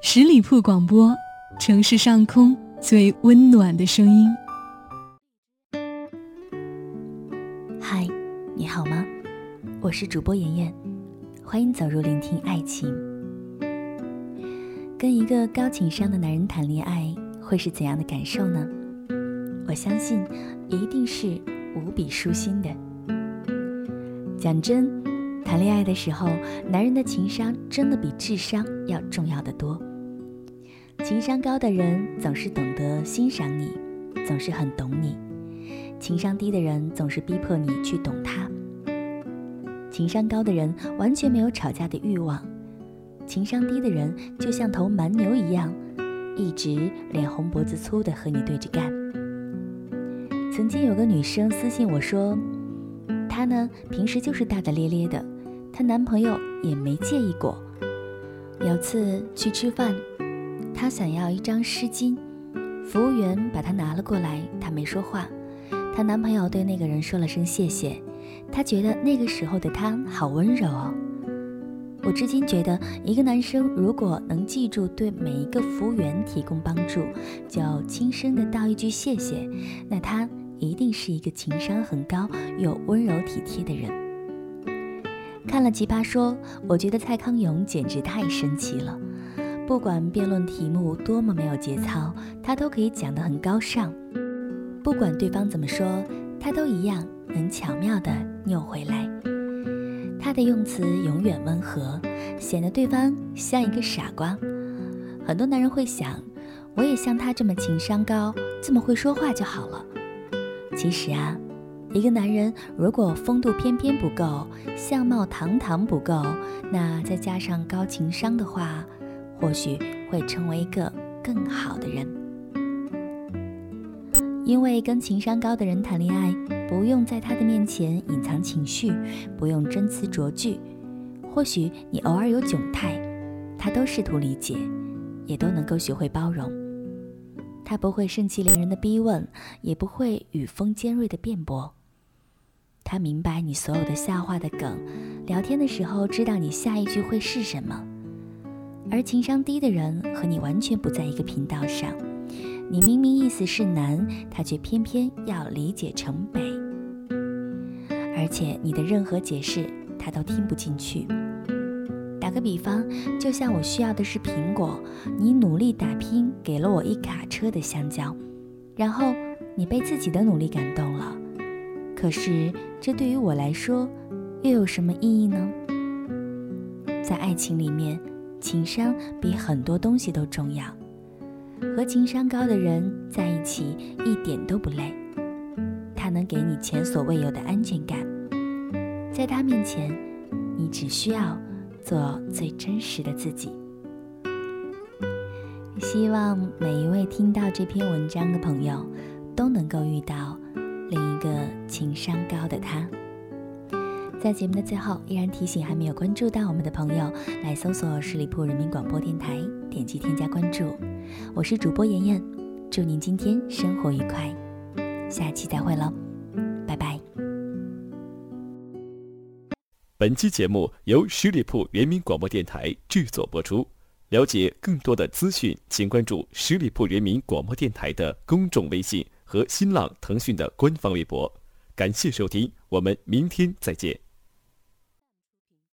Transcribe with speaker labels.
Speaker 1: 十里铺广播，城市上空最温暖的声音。
Speaker 2: 嗨，你好吗？我是主播妍妍，欢迎走入聆听爱情。跟一个高情商的男人谈恋爱会是怎样的感受呢？我相信一定是无比舒心的。讲真，谈恋爱的时候，男人的情商真的比智商要重要的多。情商高的人总是懂得欣赏你，总是很懂你；情商低的人总是逼迫你去懂他。情商高的人完全没有吵架的欲望，情商低的人就像头蛮牛一样，一直脸红脖子粗的和你对着干。曾经有个女生私信我说，她呢平时就是大大咧咧的，她男朋友也没介意过。有次去吃饭。她想要一张湿巾，服务员把她拿了过来，她没说话。她男朋友对那个人说了声谢谢，他觉得那个时候的他好温柔哦。我至今觉得，一个男生如果能记住对每一个服务员提供帮助，就轻声的道一句谢谢，那他一定是一个情商很高又温柔体贴的人。看了《奇葩说》，我觉得蔡康永简直太神奇了。不管辩论题目多么没有节操，他都可以讲得很高尚。不管对方怎么说，他都一样能巧妙地扭回来。他的用词永远温和，显得对方像一个傻瓜。很多男人会想，我也像他这么情商高，这么会说话就好了。其实啊，一个男人如果风度翩翩不够，相貌堂堂不够，那再加上高情商的话，或许会成为一个更好的人，因为跟情商高的人谈恋爱，不用在他的面前隐藏情绪，不用真词酌句。或许你偶尔有窘态，他都试图理解，也都能够学会包容。他不会盛气凌人的逼问，也不会语风尖锐的辩驳。他明白你所有的笑话的梗，聊天的时候知道你下一句会是什么。而情商低的人和你完全不在一个频道上，你明明意思是南，他却偏偏要理解成北，而且你的任何解释他都听不进去。打个比方，就像我需要的是苹果，你努力打拼给了我一卡车的香蕉，然后你被自己的努力感动了，可是这对于我来说又有什么意义呢？在爱情里面。情商比很多东西都重要，和情商高的人在一起一点都不累，他能给你前所未有的安全感，在他面前，你只需要做最真实的自己。希望每一位听到这篇文章的朋友，都能够遇到另一个情商高的他。在节目的最后，依然提醒还没有关注到我们的朋友，来搜索十里铺人民广播电台，点击添加关注。我是主播妍妍，祝您今天生活愉快，下期再会喽，拜拜。
Speaker 3: 本期节目由十里铺人民广播电台制作播出。了解更多的资讯，请关注十里铺人民广播电台的公众微信和新浪、腾讯的官方微博。感谢收听，我们明天再见。